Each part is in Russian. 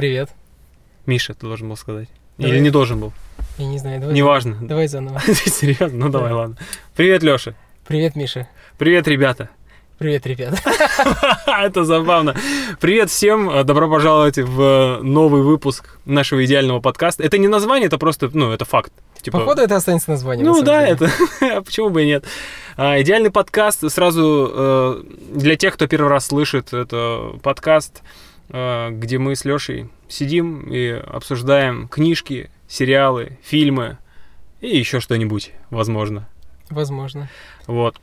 Привет. Миша, ты должен был сказать. Давай. Или не должен был? Я не знаю, давай. Неважно. Давай заново. Серьезно? Ну давай, Да. ладно. Привет, Леша. Привет, Миша. Привет, ребята. Привет, ребят. Это забавно. Привет всем. Добро пожаловать в новый выпуск нашего идеального подкаста. Это не название, это просто, ну, это факт. Типа, Походу, это останется названием. на Ну самом да, деле. это а почему бы и нет. А, идеальный подкаст сразу э, для тех, кто первый раз слышит, это подкаст, э, где мы с Лешей сидим и обсуждаем книжки, сериалы, фильмы и еще что-нибудь, возможно. Возможно. Вот.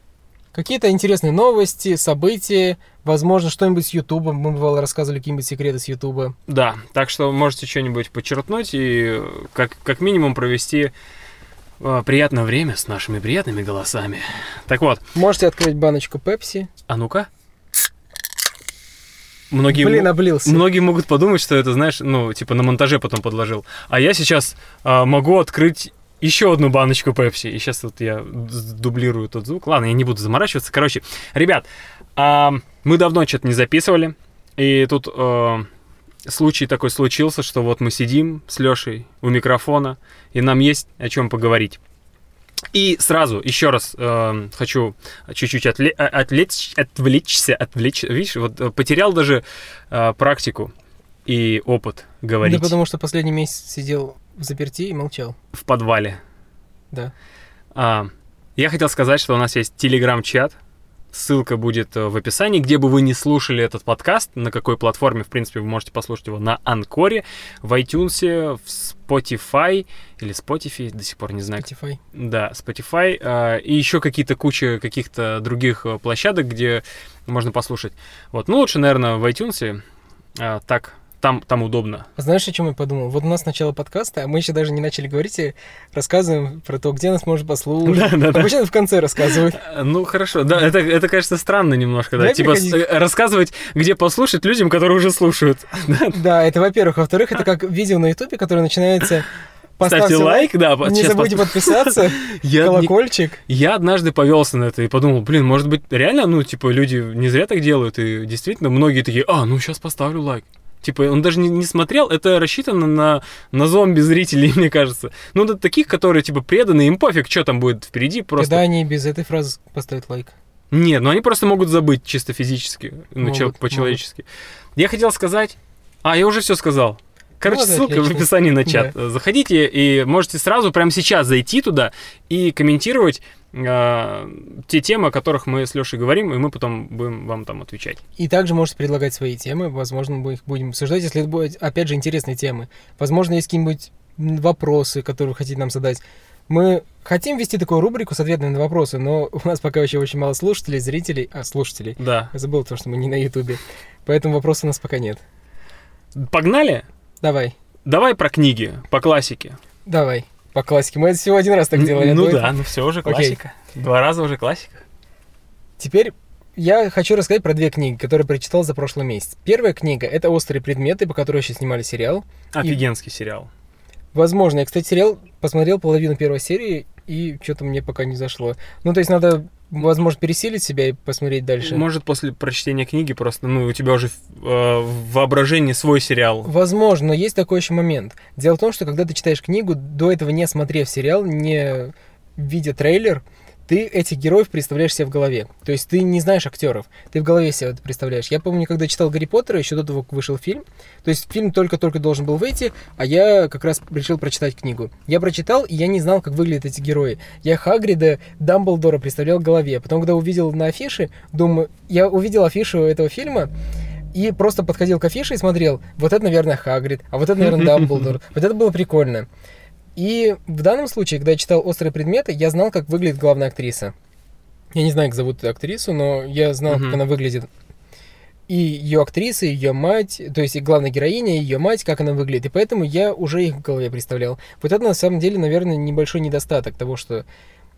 Какие-то интересные новости, события, возможно, что-нибудь с Ютуба. Мы, бывало, рассказывали какие-нибудь секреты с Ютуба. Да, так что можете что-нибудь подчеркнуть и э, как, как минимум провести э, приятное время с нашими приятными голосами. Так вот, Можете открыть баночку Пепси. а ну-ка. Многие, Блин, облился. многие могут подумать, что это, знаешь, ну, типа на монтаже потом подложил. А я сейчас а, могу открыть еще одну баночку Пепси. И сейчас вот я дублирую тот звук. Ладно, я не буду заморачиваться. Короче, ребят, а, мы давно что-то не записывали. И тут а, случай такой случился, что вот мы сидим с Лешей у микрофона, и нам есть о чем поговорить. И сразу еще раз э, хочу чуть-чуть отвле- отвлечь, отвлечься, отвлечь, видишь, вот э, потерял даже э, практику и опыт говорить Да потому что последний месяц сидел в заперти и молчал. в подвале. Да. А, я хотел сказать, что у нас есть телеграм-чат. Ссылка будет э, в описании, где бы вы не слушали этот подкаст, на какой платформе, в принципе, вы можете послушать его на Анкоре, в iTunes, в Spotify или Spotify, до сих пор не знаю, Spotify. Да, Spotify э, и еще какие-то куча каких-то других э, площадок, где можно послушать. Вот, ну лучше, наверное, в iTunes. э, так, там, там удобно. А Знаешь, о чем я подумал? Вот у нас начало подкаста, а мы еще даже не начали говорить и рассказываем про то, где нас можно послушать. Да, да, да. Обычно в конце рассказывают. Э, Ну хорошо, да, это, это, конечно, странно немножко, да, типа э, рассказывать, где послушать людям, которые уже слушают. Да, это во-первых. Во-вторых, это как видео на Ютубе, которое начинается Ставьте лайк, да, по- Не забудьте пос- подписаться, Я, не- колокольчик. я однажды повелся на это и подумал, блин, может быть, реально, ну, типа, люди не зря так делают, и действительно многие такие, а, ну, сейчас поставлю лайк. Типа, он даже не, не смотрел, это рассчитано на, на зомби-зрителей, мне кажется. Ну, да, таких, которые, типа, преданы, им пофиг, что там будет впереди, просто... Когда они без этой фразы поставят лайк. Нет, ну они просто могут забыть чисто физически, ну, по-человечески. Я хотел сказать... А, я уже все сказал. Короче, Ну, да, ссылка в отлично. описании на чат. Заходите и можете сразу прямо сейчас зайти туда и комментировать те темы, о которых мы с Лешей говорим, и мы потом будем вам там отвечать. И также можете предлагать свои темы. Возможно, мы их будем обсуждать, если это будут, опять же, интересные темы. Возможно, есть какие-нибудь вопросы, которые вы хотите нам задать. Мы хотим вести такую рубрику с ответами на вопросы, но у нас пока еще очень мало слушателей, зрителей, а, слушателей. Да. Я забыл то, что мы не на Ютубе. Поэтому вопросов у нас пока нет. Погнали? Давай, Давай про книги, по классике. давай. По классике. Мы это всего один раз так делали. а ну да, ну все уже классика. Два раза уже классика. Теперь я хочу рассказать про две книги, которые прочитал за прошлый месяц. Первая книга — это «Острые предметы», по которой еще снимали сериал. Офигенский сериал. Возможно, я, кстати, сериал посмотрел половину первой серии, и что-то мне пока не зашло. Ну, то есть надо, возможно, пересилить себя и посмотреть дальше. Может, после прочтения книги просто, ну, у тебя уже э, в воображении свой сериал. Возможно, но есть такой еще момент. Дело в том, что когда ты читаешь книгу, до этого не смотрев сериал, не видя трейлер, ты этих героев представляешь себе в голове. То есть ты не знаешь актеров, ты в голове себе это представляешь. Я помню, когда читал Гарри Поттера, еще до того, как вышел фильм, то есть фильм только-только должен был выйти, а я как раз решил прочитать книгу. Я прочитал, и я не знал, как выглядят эти герои. Я Хагрида, Дамблдора представлял в голове. Потом, когда увидел на афише, думаю, я увидел афишу этого фильма, и просто подходил к афише и смотрел, вот это, наверное, Хагрид, а вот это, наверное, Дамблдор. Вот это было прикольно. И в данном случае, когда я читал «Острые предметы», я знал, как выглядит главная актриса. Я не знаю, как зовут эту актрису, но я знал, Мгм. как она выглядит. И ее актриса, и ее мать, то есть и главная героиня, и ее мать, как она выглядит. И поэтому я уже их в голове представлял. Вот это на самом деле, наверное, небольшой недостаток того, что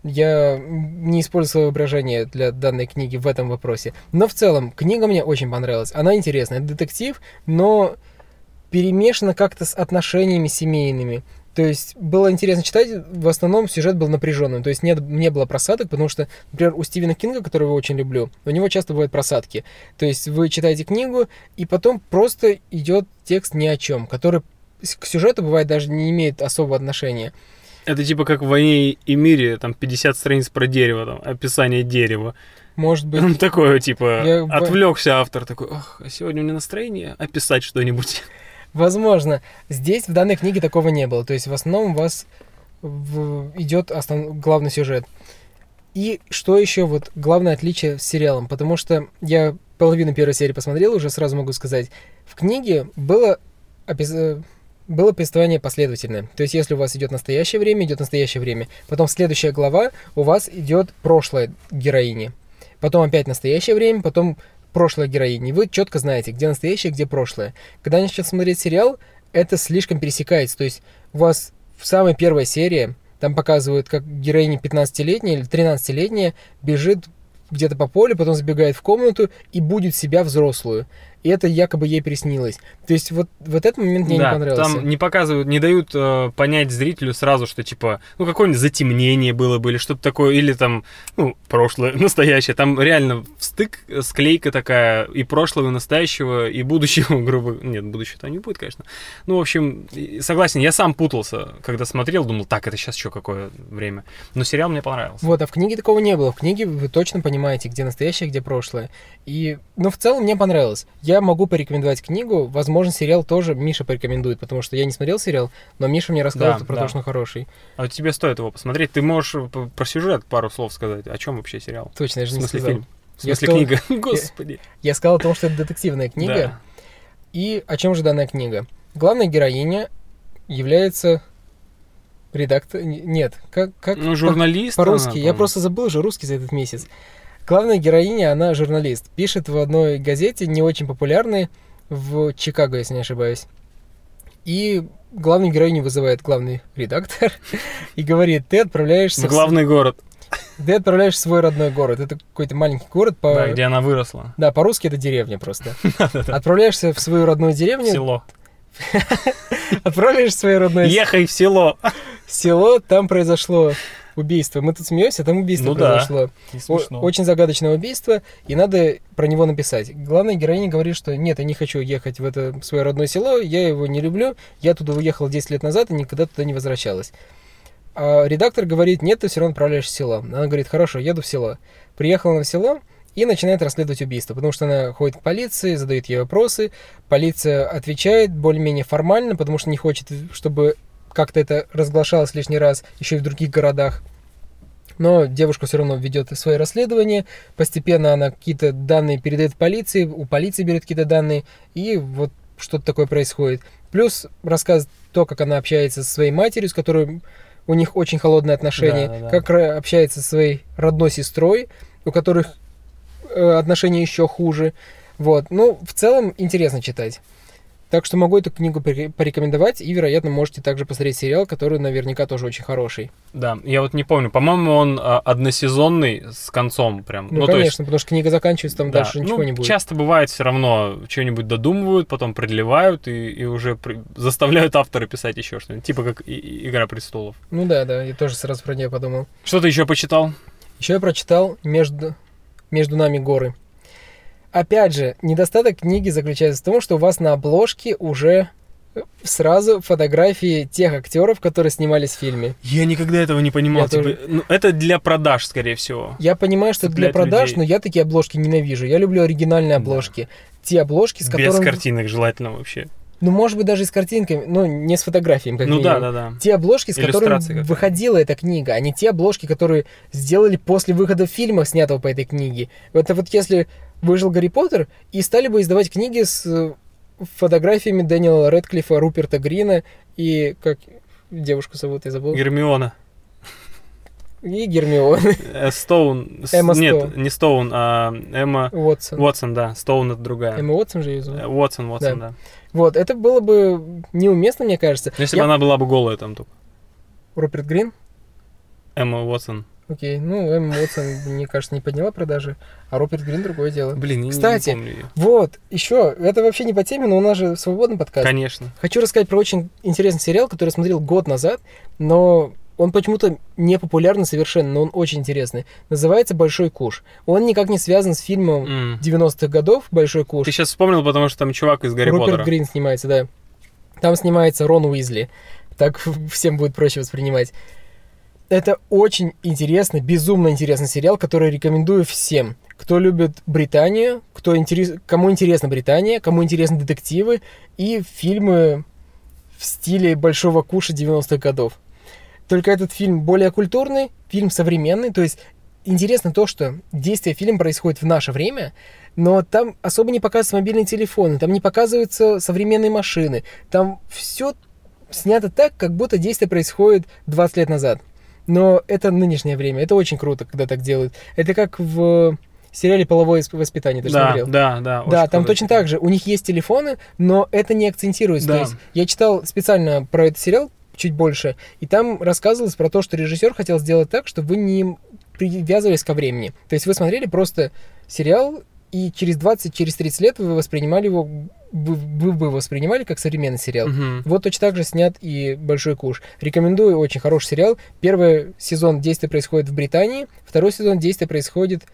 я не использую свое воображение для данной книги в этом вопросе. Но в целом, книга мне очень понравилась. Она интересная. Это детектив, но перемешана как-то с отношениями семейными. То есть было интересно читать, в основном сюжет был напряженным, то есть нет, не было просадок, потому что, например, у Стивена Кинга, которого я очень люблю, у него часто бывают просадки. То есть вы читаете книгу, и потом просто идет текст ни о чем, который к сюжету бывает даже не имеет особого отношения. Это типа как в «Войне и мире», там 50 страниц про дерево, там описание дерева. Может быть. Он такой, типа, Я- отвлекся автор, такой, ох, а сегодня у меня настроение описать что-нибудь. Возможно. Здесь в данной книге такого не было. То есть в основном у вас идет основ... главный сюжет. И что еще вот главное отличие с сериалом? Потому что я половину первой серии посмотрел, уже сразу могу сказать. В книге было, опис- э, было повествование последовательное. То есть если у вас идет настоящее время, идет настоящее время. Потом следующая глава у вас идет прошлое героини. Потом опять настоящее время, потом прошлое героини. Вы четко знаете, где настоящее, где прошлое. Когда начнете смотреть сериал, это слишком пересекается. То есть у вас в самой первой серии там показывают, как героиня 15-летняя или 13-летняя бежит где-то по полю, потом забегает в комнату и будет себя взрослую. И это якобы ей приснилось. То есть вот, вот этот момент мне да, не понравился. там не показывают, не дают э, понять зрителю сразу, что типа, ну какое-нибудь затемнение было бы или что-то такое, или там, ну, прошлое, настоящее. Там реально стык, склейка такая и прошлого, и настоящего, и будущего, грубо Нет, будущего там не будет, конечно. Ну, в общем, согласен, я сам путался, когда смотрел, думал, так, это сейчас что, какое время. Но сериал мне понравился. Вот, а в книге такого не было. В книге вы точно понимаете, где настоящее, где прошлое. И, ну, в целом мне понравилось. Я могу порекомендовать книгу. Возможно, сериал тоже Миша порекомендует, потому что я не смотрел сериал, но Миша мне рассказал Да, про да. то, что он хороший. А вот тебе стоит его посмотреть. Ты можешь п- про сюжет пару слов сказать. О чем вообще сериал? Точно, я же не сказал. фильм? В Я смысле сказал- книга? Господи. Я сказал о том, что это детективная книга. Да. И о чем же данная книга? Главная героиня является редактор... Нет, как... как Ну, журналист. По-русски. она, Я просто забыл уже русский за этот месяц. Главная героиня, она журналист. Пишет в одной газете, не очень популярной, в Чикаго, если не ошибаюсь. И главную героиню вызывает главный редактор и говорит, ты отправляешься, В главный город. ты отправляешься в свой родной город. Это какой-то маленький город. По... Да, где она выросла. Да, по-русски это деревня просто. Отправляешься в свою родную деревню, Село. отправляешься в свое родное Ехай в село. село, там произошло убийство. Мы тут смеемся, там убийство Ну да. произошло. О- Очень загадочное убийство, и надо про него написать. Главная героиня говорит, что нет, я не хочу ехать в это свое родное село, я его не люблю, я туда уехала 10 лет назад и никогда туда не возвращалась. А редактор говорит, нет, ты все равно отправляешься в село. Она говорит, хорошо, еду в село. Приехала она в село и начинает расследовать убийство, потому что она ходит к полиции, задает ей вопросы, полиция отвечает более-менее формально, потому что не хочет, чтобы как-то это разглашалось лишний раз еще и в других городах. Но девушка все равно ведет свои расследования. Постепенно она какие-то данные передает полиции, у полиции берет какие-то данные, и вот что-то такое происходит. Плюс рассказывает то, как она общается со своей матерью, с которой у них очень холодные отношения, Да, да, да. как общается со своей родной сестрой, у которых э, отношения еще хуже. Вот. Ну, в целом интересно читать. Так что могу эту книгу поре- порекомендовать, и, вероятно, можете также посмотреть сериал, который наверняка тоже очень хороший. Да, я вот не помню. По-моему, он а, односезонный с концом прям. Ну, есть, конечно, потому что книга заканчивается, там да. дальше ничего Ну, не будет. Часто бывает все равно, что-нибудь додумывают, потом продлевают и, и уже при- заставляют автора писать еще что-нибудь. Типа как Игра престолов. Ну да, да, я тоже сразу про нее подумал. Что ты еще почитал? Еще я прочитал между, между нами горы. Опять же, недостаток книги заключается в том, что у вас на обложке уже э, сразу фотографии тех актеров, которые снимались в фильме. Я никогда этого не понимал. Я типа, тоже. ну, это для продаж, скорее всего. Я понимаю, что это для продаж, людей. но я такие обложки ненавижу. Я люблю оригинальные Да. обложки. Те обложки, с Без которыми... картинок желательно вообще. Ну, может быть, даже и с картинками, но не с фотографиями, как ну минимум. да, да, да. Те обложки, с которыми выходила эта книга, а не те обложки, которые сделали после выхода фильма, снятого по этой книге. Это вот если выжил Гарри Поттер, и стали бы издавать книги с э, фотографиями Дэниела Редклифа, Руперта Грина и как девушку зовут, я забыл. Гермиона. И Гермионы Э, Стоун. Эмма Нет, Стоун. не Стоун, а Эмма Уотсон. Уотсон, да. Стоун это другая. Эмма Уотсон же ее Э, зовут. Уотсон, Уотсон, да. Вот, это было бы неуместно, мне кажется. Если Я- бы она была бы голая там только. Руперт Грин? Эмма Уотсон. Окей. Ну, Эмма Уотсон, мне кажется, не подняла продажи, а Роберт Грин другое дело. Блин, Кстати, не помню её. Вот, еще, это вообще не по теме, но у нас же свободный подкаст. Конечно. Хочу рассказать про очень интересный сериал, который я смотрел год назад, но он почему-то не популярный совершенно, но он очень интересный. Называется «Большой куш». Он никак не связан с фильмом М. 90-х годов «Большой куш». Ты сейчас вспомнил, потому что там чувак из Гарри Руперт Поттера. Грин снимается, да. Там снимается Рон Уизли. Так всем будет проще воспринимать. Это очень интересный, безумно интересный сериал, который рекомендую всем. Кто любит Британию, кто интерес... кому интересна Британия, кому интересны детективы и фильмы в стиле Большого Куша 90-х годов. Только этот фильм более культурный, фильм современный, то есть интересно то, что действие фильма происходит в наше время, но там особо не показываются мобильные телефоны, там не показываются современные машины, там все снято так, как будто действие происходит 20 лет назад. Но это нынешнее время, это очень круто, когда так делают. Это как в сериале «Половое воспитание», ты же Да, смотрел? да, да. Да, там круто. точно так же. У них есть телефоны, но это не акцентируется. Да. То есть я читал специально про этот сериал чуть больше, и там рассказывалось про то, что режиссер хотел сделать так, чтобы вы не привязывались ко времени. То есть вы смотрели просто сериал, и через 20, через 30 лет вы воспринимали его, вы, вы бы воспринимали как современный сериал. Мгм. Вот точно так же снят и «Большой куш». Рекомендую, очень хороший сериал. Первый сезон действия происходит в Британии, второй сезон действия происходит,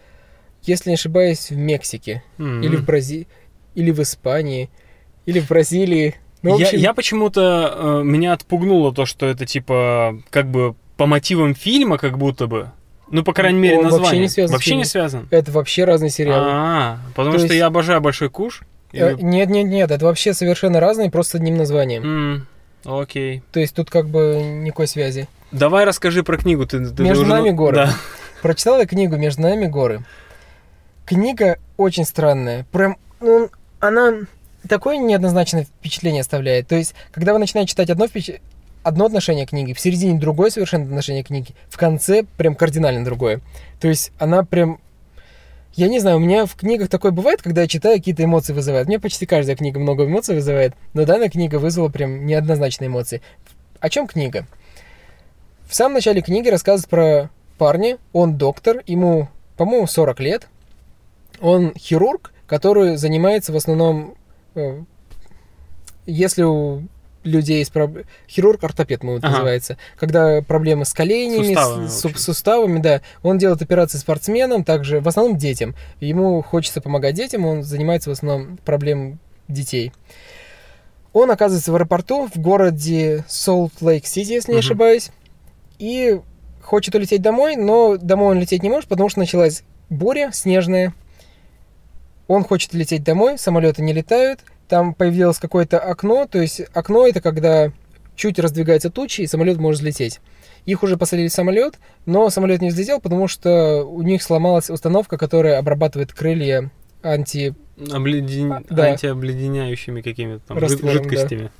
если не ошибаюсь, в Мексике. М. Или в Бразилии, или в Испании, или в Бразилии. Ну, в я, общем, я почему-то э, меня отпугнуло то, что это типа как бы по мотивам фильма, как будто бы. Ну, по крайней мере, Он вообще название. не связан Вообще не связан. это вообще разные сериалы. А, потому То что есть- я обожаю большой куш. Э, Или- Нет, нет, нет, это вообще совершенно разные, просто с одним названием. М, Окей. То есть тут как бы никакой связи. Давай расскажи про книгу. Ты, ты Между уже- нами горы. Да. Прочитала я книгу «Между нами горы». Книга очень странная. Прям, ну, она такое неоднозначное впечатление оставляет. То есть, когда вы начинаете читать одно, впеч- одно отношение к книге, в середине другое совершенно отношение к книге, в конце прям кардинально другое. То есть, она прям... Я не знаю, у меня в книгах такое бывает, когда я читаю, какие-то эмоции вызывает. Мне почти каждая книга много эмоций вызывает, но данная книга вызвала прям неоднозначные эмоции. О чем книга? В самом начале книги рассказывается про парня, он доктор, ему, по-моему, 40 лет. Он хирург, который занимается в основном, э, если у людей есть проблемы, хирург-ортопед, мы Ага. называется, когда проблемы с коленями, Суставами, с, с суставами, да, он делает операции спортсменам, также в основном детям. Ему хочется помогать детям, он занимается в основном проблем детей. Он оказывается в аэропорту в городе Солт-Лейк-Сити, если не Мгм. ошибаюсь, и хочет улететь домой, но домой он лететь не может, потому что началась буря снежная. Он хочет лететь домой, самолеты не летают, там появилось какое-то окно, то есть окно это когда чуть раздвигается тучи, и самолет может взлететь. Их уже посадили в самолет, но самолет не взлетел, потому что у них сломалась установка, которая обрабатывает крылья анти... Обледен- А, да. Антиобледеняющими какими-то там Раствором, да. жидкостями.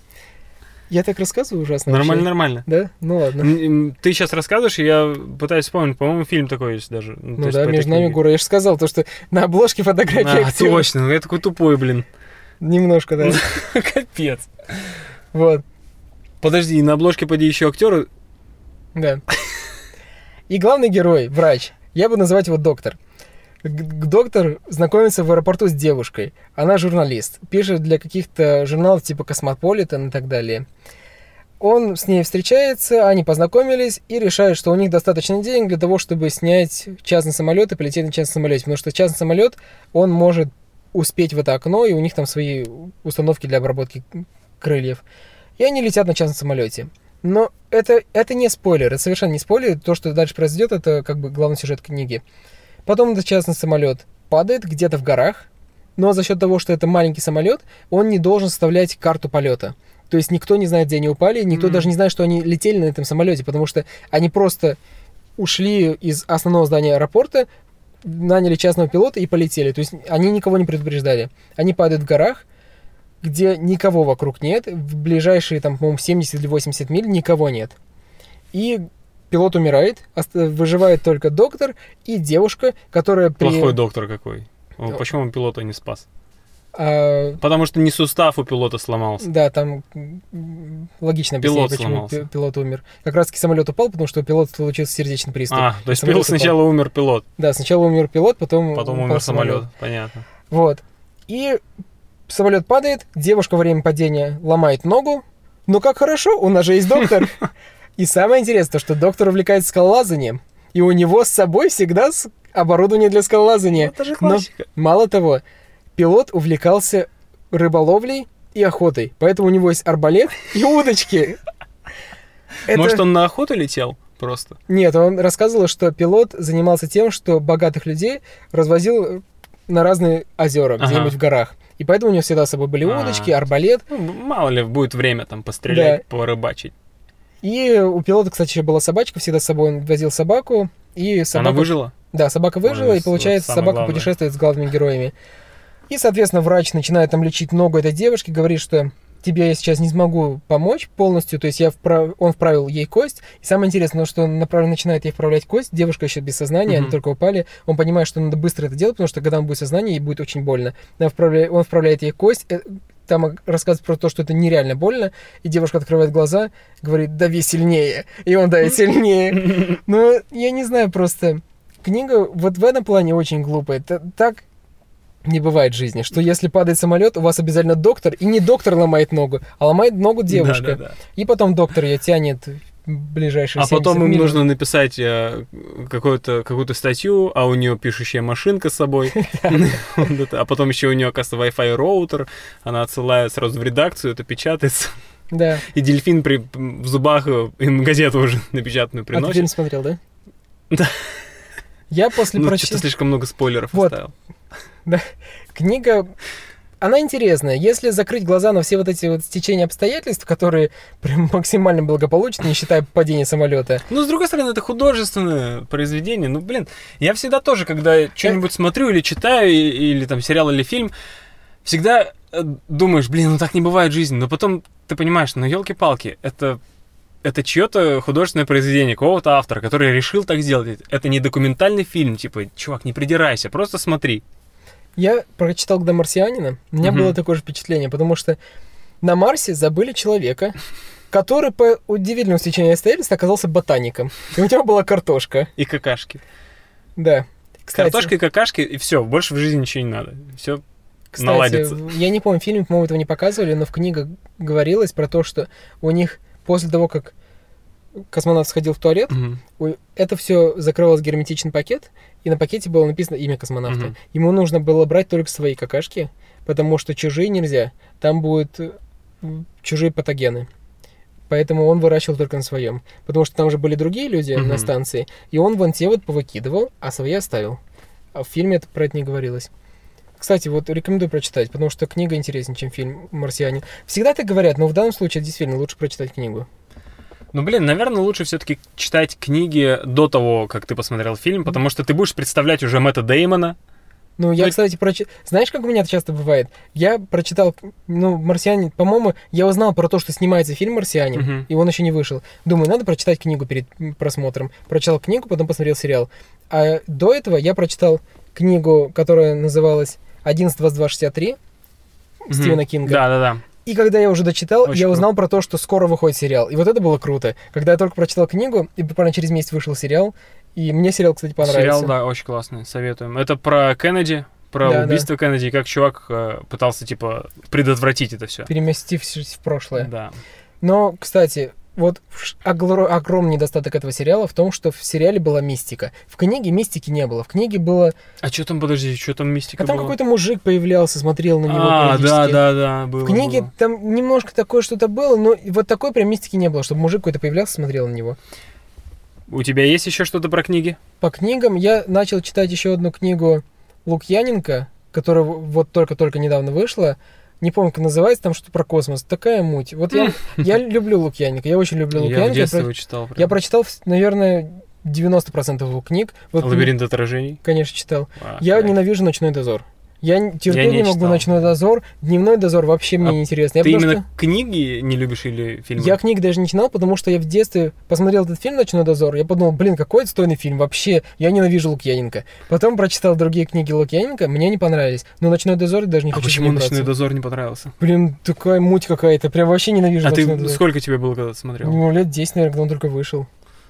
Я так рассказываю ужасно. Нормально, вообще. нормально. Да? Ну ладно. Ты сейчас рассказываешь, и я пытаюсь вспомнить, по-моему, фильм такой есть даже. Ну есть да, между нами книге. горы. Я же сказал, то, что на обложке фотографии А, актера. точно, ну я такой тупой, блин. Немножко, да. Капец. Вот, Подожди, на обложке поди еще актеры. да. И главный герой, врач. Я буду называть его доктор. Доктор знакомится в аэропорту с девушкой. Она журналист. Пишет для каких-то журналов типа Космополитен и так далее. Он с ней встречается, они познакомились и решают, что у них достаточно денег для того, чтобы снять частный самолет и полететь на частном самолете. Потому что частный самолет, он может успеть в это окно, и у них там свои установки для обработки крыльев. И они летят на частном самолете. Но это, это не спойлер, это совершенно не спойлер. То, что дальше произойдет, это как бы главный сюжет книги. Потом этот частный самолет падает где-то в горах, но за счет того, что это маленький самолет, он не должен составлять карту полета. То есть никто не знает, где они упали, никто Мгм. даже не знает, что они летели на этом самолете, потому что они просто ушли из основного здания аэропорта, наняли частного пилота и полетели. То есть они никого не предупреждали. Они падают в горах, где никого вокруг нет, в ближайшие, там, по-моему, 70 или 80 миль никого нет. И пилот умирает, выживает только доктор и девушка, которая при... Плохой доктор какой. О, Да. Почему он пилота не спас? А, Потому что не сустав у пилота сломался. да, там логично Пилот почему сломался. пи- пилот умер. Как раз таки самолет упал, потому что у пилота случился сердечный приступ. А, то есть Самолет пил- упал. сначала умер пилот, Да, сначала умер пилот, потом, потом упал умер самолет. Понятно. Вот. И самолет падает, девушка во время падения ломает ногу. Ну как хорошо, у нас же есть доктор. И самое интересное, то, что доктор увлекается скалолазанием. И у него с собой всегда оборудование для скалолазания. Это же Но классика. мало того, пилот увлекался рыболовлей и охотой. Поэтому у него есть арбалет и удочки. Это- Может, он на охоту летел просто? Нет, он рассказывал, что пилот занимался тем, что богатых людей развозил на разные озера, Ага. где-нибудь в горах. И поэтому у него всегда с собой были А. удочки, арбалет. Ну, мало ли, будет время там пострелять, порыбачить. И у пилота, кстати, еще была собачка, всегда с собой он возил собаку. И собака... Она выжила? Да, собака выжила, Ой, и получается, собака главное. путешествует с главными героями. И, соответственно, врач начинает там лечить ногу этой девушки, говорит, что тебе я сейчас не смогу помочь полностью, то есть я вправ... он вправил ей кость. И самое интересное, что он направ- начинает ей вправлять кость, девушка еще без сознания, они Мгм. только упали. Он понимает, что надо быстро это делать, потому что когда он будет в сознании, ей будет очень больно. Она вправля- Он вправляет ей кость, э, там рассказывает про то, что это нереально больно, и девушка открывает глаза, говорит, дави сильнее, и он давит сильнее. Ну, я не знаю, просто книга вот в этом плане очень глупая. Так не бывает в жизни, что если падает самолет, у вас обязательно доктор, и не доктор ломает ногу, а ломает ногу девушка. Да-да-да. И потом доктор ее тянет ближайшие А потом 70 им минут. нужно написать э, какую-то какую статью, а у нее пишущая машинка с собой. А потом еще у нее, оказывается, Wi-Fi роутер. Она отсылает сразу в редакцию, это печатается. Да. И дельфин при, в зубах э, им газету уже напечатанную А ты фильм приносит. смотрел, да? Да. Я после Ну, что-то прочтения... слишком много спойлеров Вот. оставил. Книга, она интересная. Если закрыть глаза на все вот эти вот стечения обстоятельств, которые прям максимально благополучны, не считая падения самолета, Ну, с другой стороны, это художественное произведение. Ну, блин, я всегда тоже, когда что-нибудь смотрю или читаю, или там сериал или фильм, всегда э, думаешь, блин, ну так не бывает в жизни. Но потом ты понимаешь, ну, елки-палки, это это чье-то художественное произведение какого-то автора, который решил так сделать. Это не документальный фильм, типа, чувак, не придирайся, просто смотри. Я прочитал «Когда марсианина», у меня Мгм. было такое же впечатление, потому что на Марсе забыли человека, который по удивительному стечению обстоятельств оказался ботаником. И у него была картошка. И какашки. Да. Кстати, Картошка и какашки, и все, больше в жизни ничего не надо. Все. кстати, наладится. я не помню, фильм, по-моему, этого не показывали, но в книгах говорилось про то, что у них после того, как космонавт сходил в туалет, у- это все закрывалось герметичный пакет, и на пакете было написано имя космонавта. Мгм. Ему нужно было брать только свои какашки, потому что чужие нельзя. Там будут э, чужие патогены. Поэтому он выращивал только на своем. Потому что там же были другие люди на Мгм. станции, и он вон те вот повыкидывал, а свои оставил. А в фильме это про это не говорилось. Кстати, вот рекомендую прочитать, потому что книга интереснее, чем фильм «Марсианин». Всегда так говорят, но в данном случае действительно лучше прочитать книгу. Ну, блин, наверное, лучше все-таки читать книги до того, как ты посмотрел фильм, потому что ты будешь представлять уже Мэтта Деймона. Ну, я, Ну, кстати, прочитал... Знаешь, как у меня это часто бывает? Я прочитал, ну, «Марсианин», по-моему, я узнал про то, что снимается фильм «Марсианин», Мгм. и он еще не вышел. Думаю, надо прочитать книгу перед просмотром. Прочитал книгу, потом посмотрел сериал. А до этого я прочитал книгу, которая называлась «11.22.63» Стивена Кинга. Да, да, да. И когда я уже дочитал, Очень я круто. узнал про то, что скоро выходит сериал. И вот это было круто. Когда я только прочитал книгу, и буквально через месяц вышел сериал, и мне сериал, кстати, понравился. Сериал, да, очень классный, советуем. Это про Кеннеди, про Да, да. убийство Кеннеди, и как чувак э, пытался, типа, предотвратить это все. Переместившись в прошлое. Да. Но, кстати, вот огромный недостаток этого сериала в том, что в сериале была мистика. В книге мистики не было. В книге было... А что там, подожди, что там мистика А там была? какой-то мужик появлялся, смотрел на него А, да, да, да, было. В книге было. там немножко такое что-то было, но вот такой прям мистики не было, чтобы мужик какой-то появлялся, смотрел на него. У тебя есть еще что-то про книги? По книгам я начал читать еще одну книгу Лукьяненко, которая вот только-только недавно вышла. Не помню, как называется, там что-то про космос. Такая муть. Вот я, я люблю Лукьяненко, я очень люблю Я в Лукьяненко. Я, детстве про- читал. прям. я прочитал, наверное, 90% его книг. Вот, Лабиринт отражений. Конечно, читал. А, Я кайф. ненавижу «Ночной дозор». Я терпеть не не, могу читал. «Ночной дозор». «Дневной дозор» вообще мне А не интересно. Я Ты именно что- книги не любишь или фильмы? Я книг даже не читал, потому что я в детстве посмотрел этот фильм «Ночной дозор». Я подумал, блин, какой отстойный фильм. Вообще, я ненавижу Лукьяненко. Потом прочитал другие книги Лукьяненко, мне не понравились. Но «Ночной дозор» я даже не А хочу почему. «Ночной дозор» не понравился? Блин, такая муть какая-то. Прям вообще ненавижу А ты «Ночной дозор». сколько тебе было, когда ты смотрел? Ну, лет 10, наверное, когда он только вышел.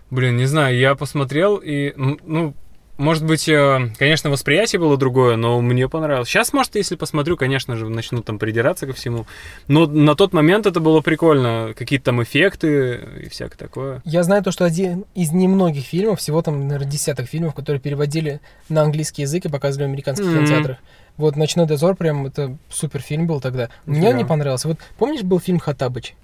Блин, не знаю, я посмотрел и, ну, может быть, э, конечно, восприятие было другое, но мне понравилось. Сейчас, может, если посмотрю, конечно же, начну там придираться ко всему. Но на тот момент это было прикольно. Какие-то там эффекты и всякое такое. Я знаю то, что один из немногих фильмов, всего там, наверное, десяток фильмов, которые переводили на английский язык и показывали в американских Мгм. кинотеатрах. Вот «Ночной дозор» прям это супер фильм был тогда. Мне он Да. не понравился. Вот помнишь, был фильм «Хаттабыч»?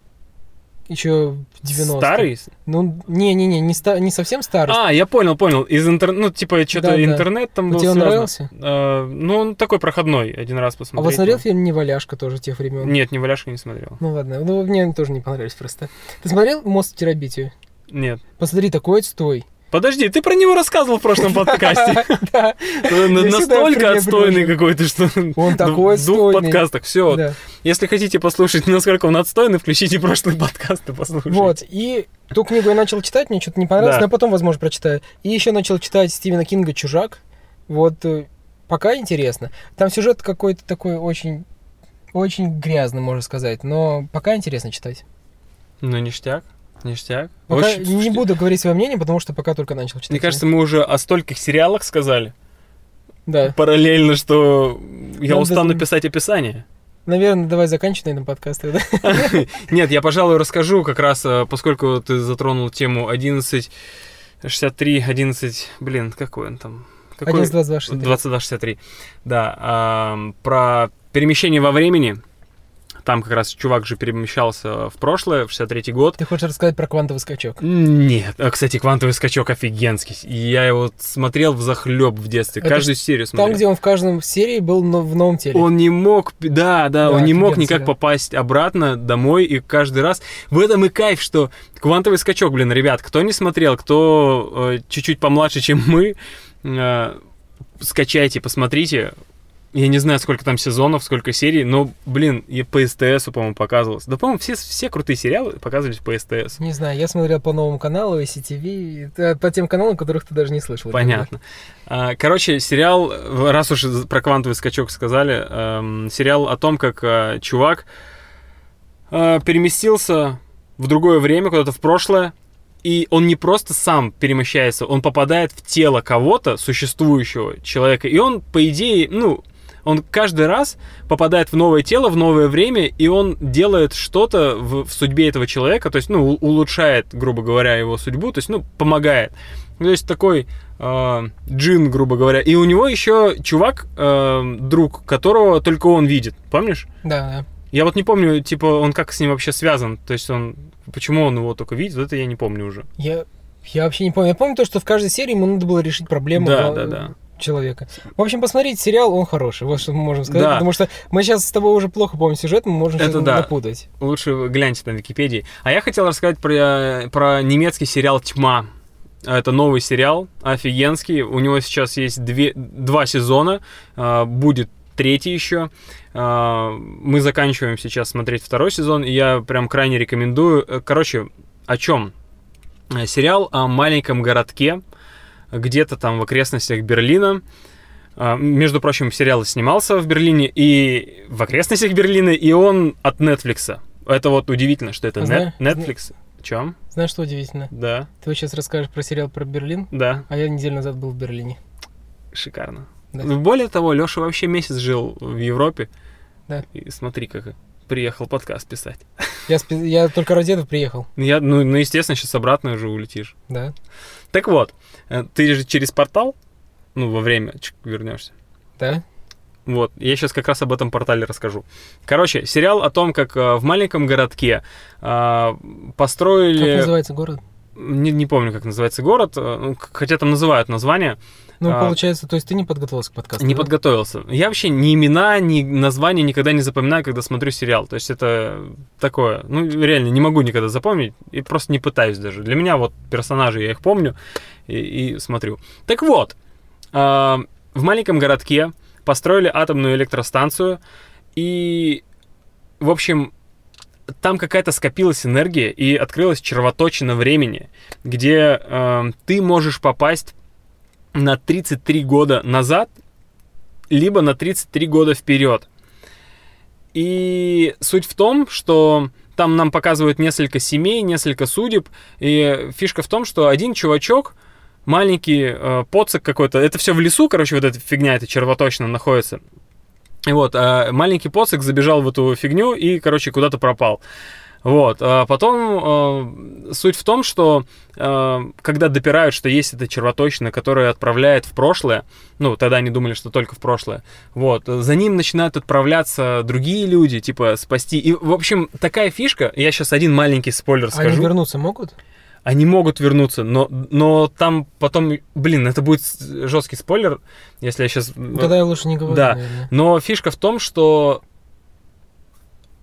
Еще в 90 Старый? Ну, не-не-не, не, ста- не совсем старый. А, я понял, понял. Из интернета, ну, типа, что-то Да, да. интернет там Вот был тебе он связан. нравился? Э, ну, он такой проходной, один раз а посмотрел. вот смотрел фильм «Неваляшка» тоже тех времен? Нет, не Валяшка не смотрел. Ну ладно, ну мне они тоже не понравились просто. Ты смотрел «Мост в терабитию»? Нет. Посмотри, такой отстой. Подожди, ты про него рассказывал в прошлом подкасте. Настолько отстойный какой-то, что... Он в такой отстойный. подкастах. Все. Если хотите послушать, насколько он отстойный, включите прошлый подкаст и послушайте. Вот, и ту книгу я начал читать, мне что-то не понравилось, но потом, возможно, прочитаю. И еще начал читать Стивена Кинга «Чужак». Вот, э, пока интересно. Там сюжет какой-то такой очень, очень грязный, можно сказать, но пока интересно читать. Ну, ништяк, ништяк. Пока Очень- не буду говорить свое мнение, потому что пока только начал читать. Мне кажется, мы уже о стольких сериалах сказали. Да. Параллельно, что я Надо- устану писать описание. Наверное, давай заканчивать на этом подкаст тогда. Нет, я, пожалуй, расскажу как раз, э, поскольку ты затронул тему 1163, 11, блин, какой он там? Какой? 11, 22, 63. 2263. Да, ам, про перемещение во времени. Там как раз чувак же перемещался в прошлое, в 63 год. Ты хочешь рассказать про квантовый скачок? Нет, А, кстати, квантовый скачок офигенский. Я его смотрел в захлеб в детстве. Это Каждую серию смотрел. Там, где он в каждом серии был в новом теле. Он не мог, да, да, Да, он не мог никак сериал. попасть обратно домой, и каждый раз... В этом и кайф, что квантовый скачок, блин, ребят, кто не смотрел, кто э, чуть-чуть помладше, чем мы, э, скачайте, посмотрите. Я не знаю, сколько там сезонов, сколько серий, но, блин, и по СТС, по-моему, показывалось. Да, по-моему, все, все крутые сериалы показывались по СТС. Не знаю, я смотрел по новому каналу, ICTV, это по тем каналам, которых ты даже не слышал. Понятно. А, Короче, сериал, раз уж про квантовый скачок сказали, эм, сериал о том, как э, чувак э, переместился в другое время, куда-то в прошлое, и он не просто сам перемещается, он попадает в тело кого-то, существующего человека, и он, по идее, ну, он каждый раз попадает в новое тело, в новое время, и он делает что-то в, в судьбе этого человека, то есть, ну, улучшает, грубо говоря, его судьбу, то есть, ну, помогает. То есть такой э, джин, грубо говоря. И у него еще чувак, э, друг, которого только он видит. Помнишь? Да. Я вот не помню, типа, он как с ним вообще связан. То есть он... Почему он его только видит, вот это я не помню уже. Я, я вообще не помню. Я помню то, что в каждой серии ему надо было решить проблему Да, да, да. Человека. В общем, посмотрите сериал, он хороший. Вот что мы можем сказать. Да. Потому что мы сейчас с тобой уже плохо помним сюжет, мы можем Это да. напутать. Лучше гляньте на Википедии. А я хотел рассказать про, про немецкий сериал «Тьма». Это новый сериал, офигенский. У него сейчас есть две, два сезона. а, Будет третий еще. А, Мы заканчиваем сейчас смотреть второй сезон, и я прям крайне рекомендую. Короче, о чем? Э, Сериал о маленьком городке, где-то там в окрестностях Берлина. А, Между прочим, сериал снимался в Берлине и в окрестностях Берлина, и он от Netflix. Это вот удивительно, что это Net- Netflix. Чем? Знаешь, что удивительно? Да, Ты вот сейчас расскажешь про сериал про Берлин, да, а я неделю назад был в Берлине. шикарно. Да. Более того, Леша вообще месяц жил в Европе. Да. И смотри, как приехал подкаст писать. Я, спе- я только ради этого приехал, Я, ну, ну, естественно, сейчас обратно уже улетишь. да. Так вот, э, ты же через портал, ну, во время вернешься. Да? Вот, я сейчас как раз об этом портале расскажу. Короче, сериал о том, как э, в маленьком городке э, построили... Как называется город? Не, не помню, как называется город, э, ну, хотя там называют название. Ну, А, получается, то есть ты не подготовился к подкасту, Не да? подготовился. Я вообще ни имена, ни названия никогда не запоминаю, когда смотрю сериал. То есть это такое, ну реально не могу никогда запомнить и просто не пытаюсь даже. Для меня вот персонажи, я их помню и, и смотрю. Так вот, а, в маленьком городке построили атомную электростанцию, и, в общем, там какая-то скопилась энергия и открылась червоточина времени, где э, ты можешь попасть на 33 года назад, либо на 33 года вперед. И суть в том, что там нам показывают несколько семей, несколько судеб, и фишка в том, что один чувачок, маленький э, поцик какой-то, это все в лесу, короче, вот эта фигня, эта червоточина находится. И вот, э, маленький поцик забежал в эту фигню и, короче, куда-то пропал. Вот. А потом э, суть в том, что э, когда допирают, что есть эта червоточина, которая отправляет в прошлое, ну, тогда они думали, что только в прошлое, вот, за ним начинают отправляться другие люди, типа, спасти. И, в общем, такая фишка, я сейчас один маленький спойлер скажу. Они вернуться могут? Они могут вернуться, но, но там потом, блин, это будет жесткий спойлер, если я сейчас... Тогда я лучше не говорю. Да, наверное. но фишка в том, что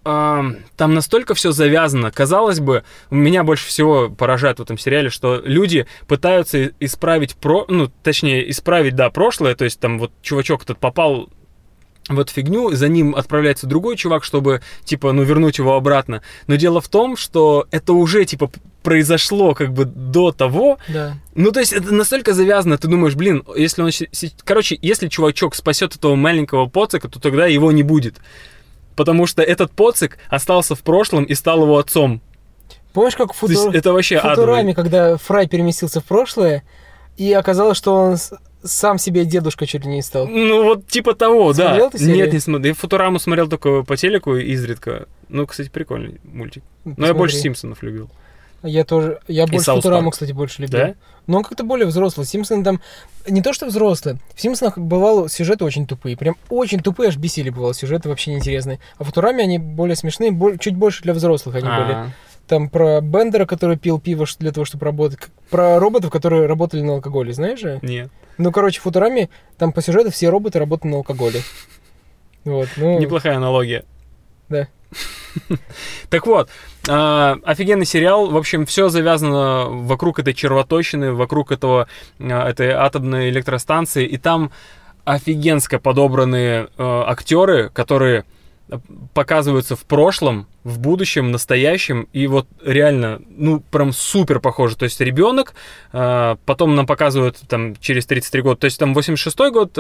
а, там настолько все завязано. Казалось бы, меня больше всего поражает в этом сериале, что люди пытаются исправить про, ну, точнее, исправить, да, прошлое. То есть там вот чувачок этот попал в эту фигню, за ним отправляется другой чувак, чтобы, типа, ну, вернуть его обратно. Но дело в том, что это уже, типа, произошло как бы до того. Да. Ну, то есть это настолько завязано, ты думаешь, блин, если он... Короче, если чувачок спасет этого маленького поцика, то тогда его не будет потому что этот поцик остался в прошлом и стал его отцом. Помнишь, как в Футур... это вообще Футураме, адовый. когда Фрай переместился в прошлое, и оказалось, что он сам себе дедушка чуть ли не стал. Ну, вот типа того, Смотрел да. ты серию? Нет, не смотрел. Я Футураму смотрел только по телеку изредка. Ну, кстати, прикольный мультик. Но я больше Посмотри. Симпсонов любил. Я тоже. Я больше Саус Футураму, кстати, больше любил. Да? Но он как-то более взрослый. Симпсоны там... Не то, что взрослые. В Симпсонах бывало сюжеты очень тупые. Прям очень тупые, аж бесили бывало. Сюжеты вообще неинтересные. А в Футураме они более смешные, боль- чуть больше для взрослых они были. А, Там про Бендера, который пил пиво для того, чтобы работать. Про роботов, которые работали на алкоголе, знаешь же? Нет. Ну, короче, в Футураме там по сюжету все роботы работают на алкоголе. Вот, ну... Неплохая аналогия. Да. Так вот, а, офигенный сериал. В общем, все завязано вокруг этой червоточины, вокруг этого, а, этой атомной электростанции. И там офигенско подобранные а, актеры, которые показываются в прошлом, в будущем, настоящем, и вот реально, ну, прям супер похоже. То есть ребенок, а, потом нам показывают там через 33 года, то есть там 86 год,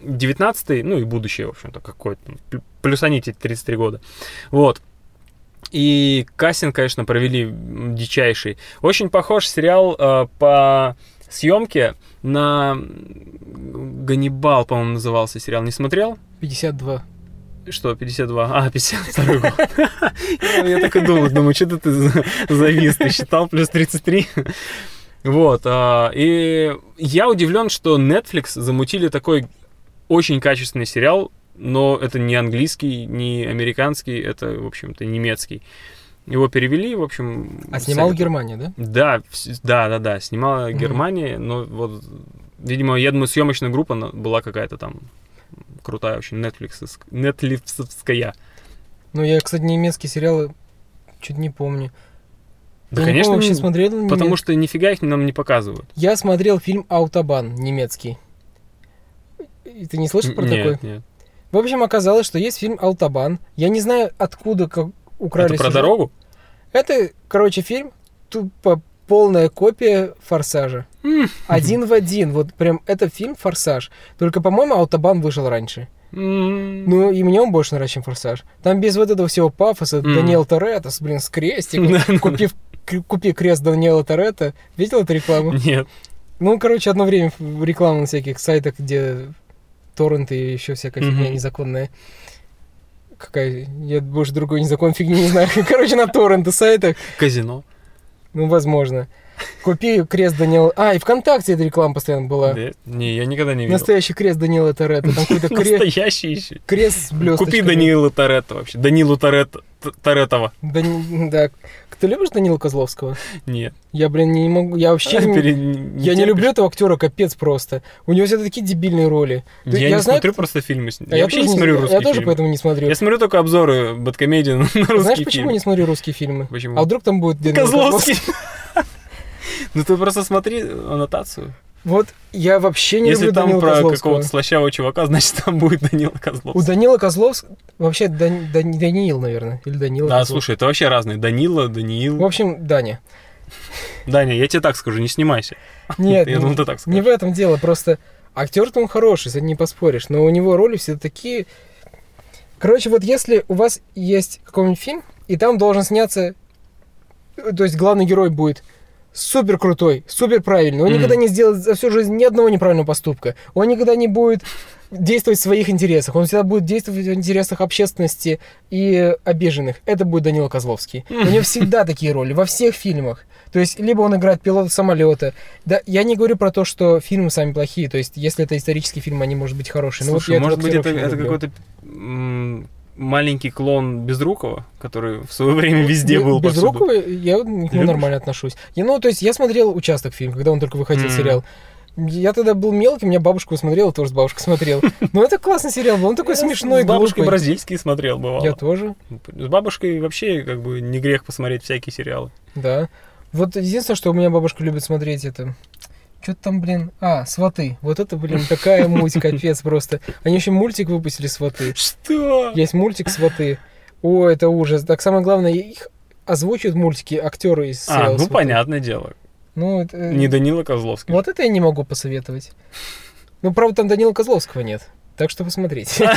19 ну и будущее, в общем-то, какой-то, плю- плюсаните 33 года. Вот. И кастинг, конечно, провели дичайший. Очень похож сериал э, по съемке на Ганнибал, по-моему, назывался сериал. Не смотрел? 52. Что, 52? А, 52 год. Я так и думал, думаю, что ты за- завис, ты считал плюс 33? Вот, а, и я удивлен, что Netflix замутили такой очень качественный сериал, но это не английский, не американский, это, в общем-то, немецкий. Его перевели, в общем... А снимал советую. Германия, да? Да, да, да, да, снимала Мгм. Германия, но вот, видимо, я думаю, съемочная группа была какая-то там крутая очень, Netflix, Netflixовская. Ну, я, кстати, немецкие сериалы чуть не помню. Да, я конечно, не вообще смотрел немец- потому что нифига их нам не показывают. Я смотрел фильм «Аутобан» немецкий. И Ты не слышал про нет, такой? нет. В общем, оказалось, что есть фильм «Аутобан». Я не знаю, откуда как украли Это про сюжет. дорогу? Это, короче, фильм тупо полная копия «Форсажа». Один в один. Вот прям это фильм «Форсаж». Только, по-моему, «Аутобан» вышел раньше. Ну, и мне он больше нравится, чем «Форсаж». Там без вот этого всего пафоса. Даниэл Торетто, блин, с крестиком. Купив, купи крест Даниэла Торетто. Видел эту рекламу? Нет. Ну, короче, одно время реклама на всяких сайтах, где торренты и еще всякая фигня Мгм. незаконная. Какая... Я больше другой незаконной фигни не знаю. Короче, на торренты сайтах. Казино. Ну, возможно. Купи крест Даниэла... А, и ВКонтакте эта реклама постоянно была. Да? Не, я никогда не видел. Настоящий крест Даниэла Торетто. Там какой-то крест, Настоящий еще. крест с. Купи Даниила Торетто вообще. Данилу Торетто. Торетова. Дани- Да. Ты любишь Данила Козловского? Нет. Я, блин, не могу... Я вообще... не- Пере- Я не терпишь? люблю этого актера, капец просто. У него всегда такие дебильные роли. Ты- Я, не знаю, смотрю просто фильмы с ним. А Я, вообще тоже не смотрю я русские тоже фильмы. поэтому не смотрю. Я смотрю только обзоры Бэткомедиан на русские Знаешь, почему фильмы. не смотрю русские фильмы? Почему? А вдруг там будет Данила Козловский. Ну ты просто смотри аннотацию. Вот я вообще не Если люблю там Данила про Козловского. какого-то слащавого чувака, значит, там будет Данила У Козловский. Данила Козловского... Вообще, Дан- Дан- Даниил, наверное. Или Данила Да, Козловский. слушай, это вообще разные. Данила, В Даниил. общем, Даня. Даня, я тебе так скажу, не снимайся. Нет, Я не- думал, ты так не скажешь. в этом дело. Просто актер-то он хороший, с этим не поспоришь. Но у него роли все такие... Короче, вот если у вас есть какой-нибудь фильм, и там должен сняться... э, То есть главный герой будет супер крутой, супер правильный. Он Мгм. никогда не сделает за всю жизнь ни одного неправильного поступка. Он никогда не будет действовать в своих интересах. Он всегда будет действовать в интересах общественности и обиженных. Это будет Данила Козловский. У него всегда такие роли, во всех фильмах. То есть, либо он играет пилота самолета. Да, я не говорю про то, что фильмы сами плохие. То есть, если это исторический фильм, они, может быть, хорошие. Но вот Слушай, может быть, это, это какой-то маленький клон Безрукова, который в свое время везде был Без повсюду. Рукова я к нему нормально отношусь. Я, ну, то есть, я смотрел участок фильм, когда он только выходил, М. сериал. Я тогда был мелкий, меня бабушка смотрела, тоже с бабушкой смотрел. Но это классный сериал был, он такой смешной, С бабушкой глупый. бразильский смотрел, бывало. Я тоже, С бабушкой вообще как бы не грех посмотреть всякие сериалы. да. Вот единственное, что у меня бабушка любит смотреть, это... Что-то там, блин... А, «Сваты». Вот это, блин, такая муть, капец просто. Они еще мультик выпустили «Сваты». Что? Есть мультик «Сваты». О, это ужас. Так самое главное, их озвучивают мультики актеры из А, ну «Сваты». понятное дело. Ну, это... Не Данила Козловский. Вот это я не могу посоветовать. Ну, правда, там Данила Козловского нет. Так что посмотрите.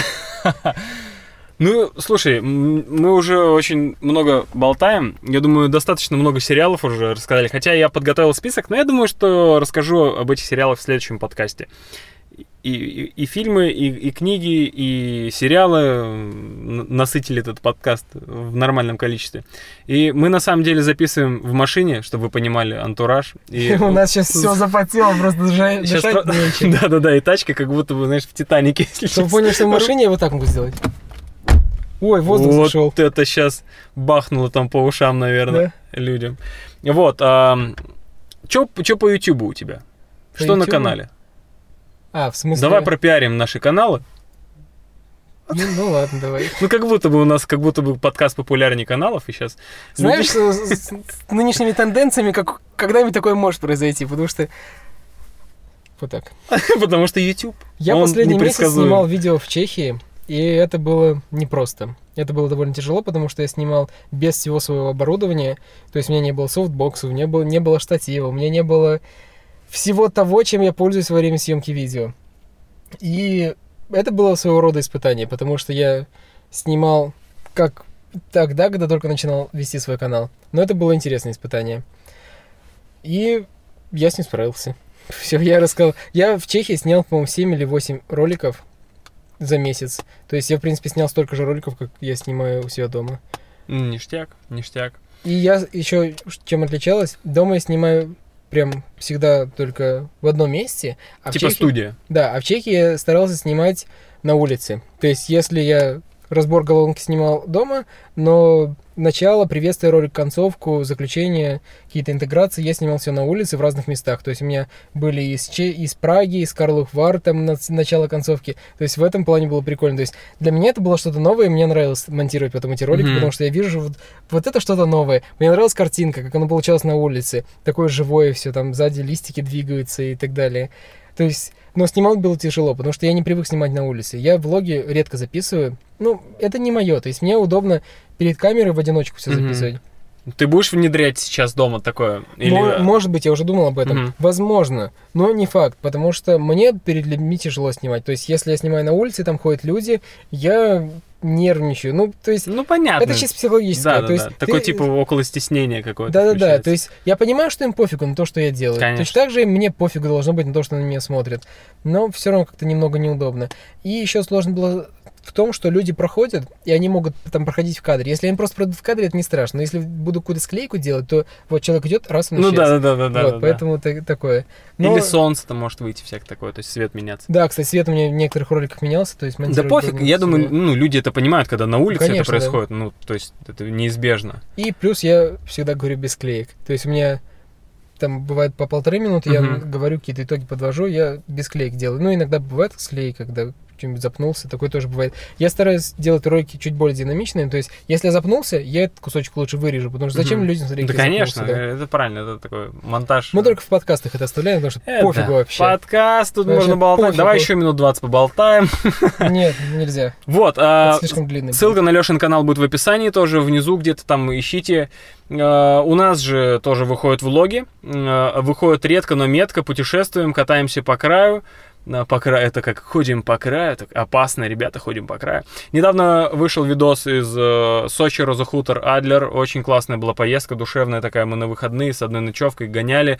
Ну, слушай, мы уже очень много болтаем. Я думаю, достаточно много сериалов уже рассказали. Хотя я подготовил список, но я думаю, что расскажу об этих сериалах в следующем подкасте. И, и, и фильмы, и, и книги, и сериалы насытили этот подкаст в нормальном количестве. И мы на самом деле записываем в машине, чтобы вы понимали, антураж. И У нас сейчас все запотело, просто дышать. Да-да-да, и тачка как будто бы, знаешь, в Титанике. Чтобы поняли, что в машине я вот так могу сделать. Ой, воздух вот зашел. это сейчас бахнуло там по ушам, наверное, людям. Вот. что по Ютубу у тебя? По что на Ютубу? канале? А, в смысле? Давай пропиарим наши каналы. Ну, ну ладно, давай. Ну, как будто бы у нас, как будто бы подкаст популярнее каналов, и сейчас... Знаешь, что с с нынешними тенденциями как, когда-нибудь такое может произойти, потому что... Вот так. Потому что YouTube, Я последний месяц снимал видео в Чехии, и это было непросто. Это было довольно тяжело, потому что я снимал без всего своего оборудования. То есть у меня не было софтбокса, у меня было, не было штатива, у меня не было всего того, чем я пользуюсь во время съемки видео. И это было своего рода испытание, потому что я снимал как тогда, когда только начинал вести свой канал. Но это было интересное испытание. И я с ним справился. Все, я рассказал. Я в Чехии снял, по-моему, 7 или 8 роликов за месяц. То есть я, в принципе, снял столько же роликов, как я снимаю у себя дома. Ништяк, ништяк. И я еще чем отличалась, дома я снимаю прям всегда только в одном месте. А в Типа Чехии- студия. Да, а в Чехии я старался снимать на улице. То есть, если я разбор головоломки снимал дома, но начало, приветствие, ролик, концовку, заключение, какие-то интеграции я снимал все на улице в разных местах. То есть у меня были из, Че- из Праги, из Карлух Вар, там на- начало концовки. То есть в этом плане было прикольно. То есть для меня это было что-то новое, и мне нравилось монтировать потом эти ролики, Мгм. потому что я вижу вот, вот это что-то новое. Мне нравилась картинка, как оно получалось на улице. Такое живое все, там сзади листики двигаются и так далее. То есть, но снимать было тяжело, потому что я не привык снимать на улице. Я влоги редко записываю. Ну, это не мое. То есть мне удобно перед камерой в одиночку все записывать. Ты будешь внедрять сейчас дома такое? Или... Мо- Может быть, я уже думал об этом. Мгм. Возможно, но не факт, потому что мне перед людьми тяжело снимать. То есть, если я снимаю на улице, там ходят люди, я нервничаю. Ну, то есть, Ну, понятно. это чисто психологическое. Да, да, то есть, да. Такое ты- типа около стеснения какое-то. Да-да-да, то есть я понимаю, что им пофигу на то, что я делаю. Конечно. Точно так же мне пофигу должно быть на то, что на меня смотрят. Но все равно как-то немного неудобно. И еще сложно было в том, что люди проходят, и они могут там проходить в кадре. Если они просто пройдут в кадре, это не страшно. Но если буду какую-то склейку делать, то вот человек идет, раз он Ну да, да, да, да. Вот, да, да. поэтому та- такое. Но- Или солнце-то может выйти всякое такое, то есть свет меняться. Да, кстати, свет у меня в некоторых роликах менялся, то есть Да пофиг, я думаю, ну, люди это понимают, когда на улице Конечно, это да. происходит, ну, то есть это неизбежно. И плюс я всегда говорю без клеек. То есть у меня там бывает по полторы минуты, я Мгм. говорю какие-то итоги, подвожу, я без клеек делаю. Ну, иногда бывает с клеей, когда что-нибудь запнулся, такое тоже бывает. Я стараюсь делать ролики чуть более динамичными, то есть, если я запнулся, я этот кусочек лучше вырежу, потому что зачем Мгм. людям смотреть, Да, конечно, да. это правильно, это такой монтаж. Мы только в подкастах это оставляем, потому что Э, пофигу вообще. Подкаст, тут Вообще можно болтать. пофигу. Давай еще минут 20 поболтаем. Нет, нельзя. Вот, а, Это слишком длинный. ссылка на Лешин канал будет в описании тоже, внизу где-то там ищите. А, У нас же тоже выходят влоги. А, Выходят редко, но метко. Путешествуем, катаемся по краю. По краю, это как ходим по краю, так опасно, ребята, ходим по краю. Недавно вышел видос из э, Сочи, Роза Хутор, Адлер. Очень классная была поездка, душевная такая. Мы на выходные с одной ночевкой гоняли.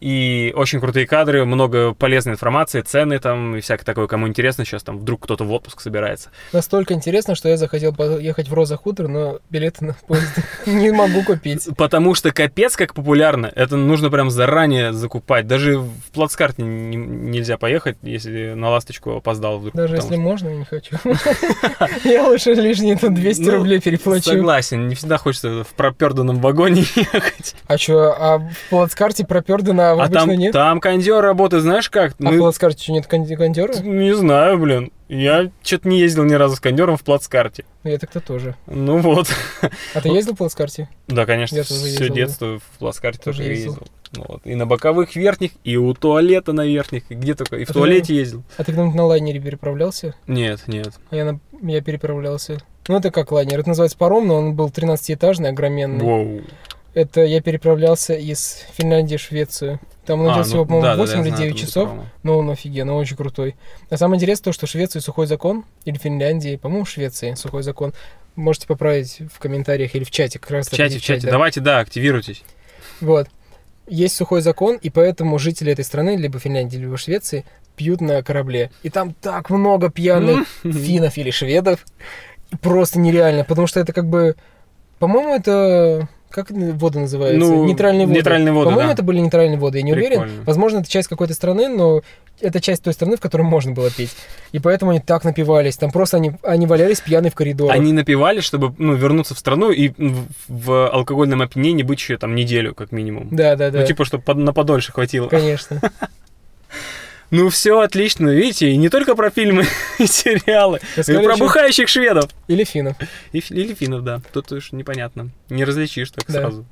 И очень крутые кадры, много полезной информации, цены там и всякое такое. Кому интересно, сейчас там вдруг кто-то в отпуск собирается. Настолько интересно, что я захотел поехать в Роза Хутор, но билеты на поезд не могу купить. Потому что капец как популярно. Это нужно прям заранее закупать. Даже в плацкарте не- нельзя поехать, если на ласточку опоздал вдруг. Даже если можно, я не хочу. Я лучше лишние там 200 Ну, рублей переплачу. Согласен, не всегда хочется в проперданном вагоне ехать. А что, а в плацкарте пропердано, а в А там, нет? там кондер работает, знаешь как? А в Мы- плацкарте что, нет кон- кондера? Не знаю, блин. Я что-то не ездил ни разу с кондером в плацкарте. Ну, Я так-то тоже. Ну вот. А ты ездил в плацкарте? Да, конечно, Я тоже все ездил, да. детство в плацкарте Тоже тоже ездил. ездил. Ну вот. И на боковых верхних, и у туалета на верхних, и где только. И в А ты- туалете ездил. А ты когда-нибудь на лайнере переправлялся? Нет, нет. А я, на... я переправлялся. Ну, это как лайнер. Это называется паром, но он был 13-этажный, огроменный. Воу. Это я переправлялся из Финляндии в Швецию. Там он А, идет ну всего, по-моему, да, да, 8 я или знаю 9 эту часов. Но он офигенно, очень крутой. А самое интересное то, что в Швеции сухой закон, или в Финляндии, по-моему, в Швеции сухой закон. Можете поправить в комментариях или в чате. Как раз В чате, в чате. Давайте, да, активируйтесь. Вот. Есть сухой закон, и поэтому жители этой страны, либо Финляндии, либо Швеции, пьют на корабле. И там так много пьяных финнов или шведов. Просто нереально, потому что это как бы... По-моему, это... Как воды называются? Ну, нейтральные воды. нейтральные воды, По-моему, да. это были нейтральные воды, я не уверен. Прикольно. Возможно, это часть какой-то страны, но это часть той страны, в которой можно было пить. И поэтому они так напивались. Там просто они, они валялись пьяные в коридорах. Они напивали, чтобы ну, вернуться в страну и в, в алкогольном опьянении быть еще там неделю, как минимум. Да, да, да. Ну, типа, чтобы на подольше хватило. Конечно. Ну, все отлично, видите, и не только про фильмы и сериалы, и Рассказали про бухающих шведов. Или финнов. И, или финнов, да. Тут уж непонятно. Не различишь так Да. сразу.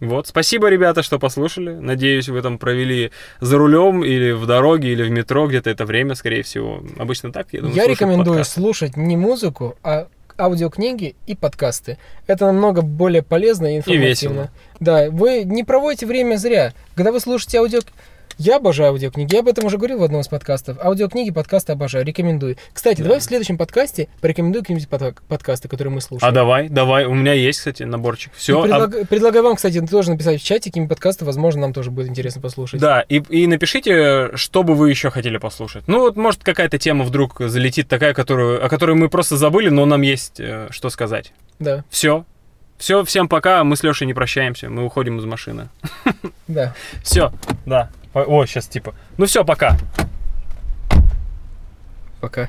Вот, спасибо, ребята, что послушали. Надеюсь, вы там провели за рулем или в дороге, или в метро где-то это время, скорее всего. Обычно так, я думаю, Я рекомендую подкасты. слушать не музыку, а аудиокниги и подкасты. Это намного более полезно и информативно. весело. Да, вы не проводите время зря. Когда вы слушаете аудио... Я обожаю аудиокниги. Я об этом уже говорил в одном из подкастов. Аудиокниги, подкасты обожаю. Рекомендую. Кстати, Да. давай в следующем подкасте порекомендую какие-нибудь подка- подкасты, которые мы слушаем. А давай, давай, у меня есть, кстати, наборчик. И Все, предлаг- Предлагаю вам, кстати, тоже написать в чате, какими подкасты, возможно, нам тоже будет интересно послушать. Да, и, и напишите, что бы вы еще хотели послушать. Ну, вот, может, какая-то тема вдруг залетит такая, которую, о которой мы просто забыли, но нам есть э, что сказать. Да, Все. Все, всем пока. Мы с Лешей не прощаемся. Мы уходим из машины. да. Все, да. О, сейчас типа. Ну все, пока. Пока.